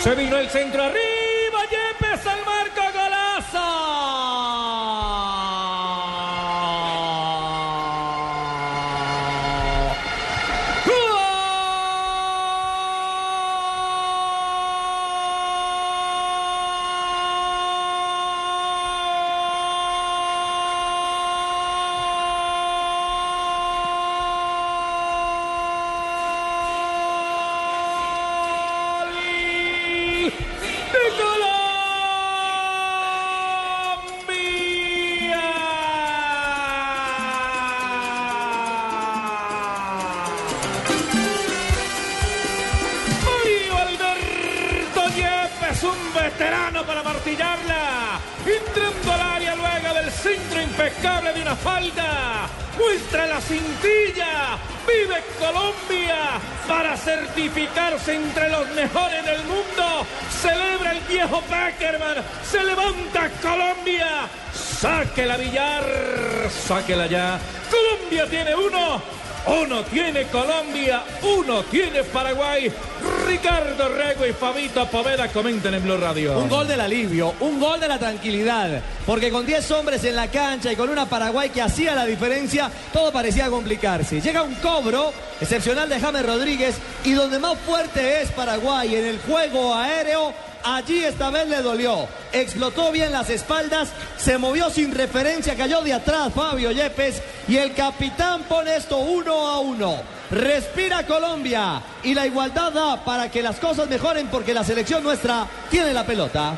Se vino el centro arriba, Yepes al Yepes, un veterano para martillarla. Entrando al área luego del centro impecable de una falda. Muestra la cintilla. Vive Colombia para certificarse entre los mejores del mundo. Celebra el viejo Packerman. Se levanta Colombia. Sáquela Villar. Sáquela ya. Colombia tiene uno. Uno tiene Colombia, uno tiene Paraguay. Ricardo Rego y Fabito Poveda comenten en Blue Radio. Un gol del alivio, un gol de la tranquilidad. Porque con 10 hombres en la cancha y con una Paraguay que hacía la diferencia, todo parecía complicarse. Llega un cobro excepcional de James Rodríguez y donde más fuerte es Paraguay en el juego aéreo, allí esta vez le dolió. Explotó bien las espaldas, se movió sin referencia, cayó de atrás Fabio Yepes y el capitán pone esto uno a uno. Respira Colombia y la igualdad da para que las cosas mejoren porque la selección nuestra tiene la pelota.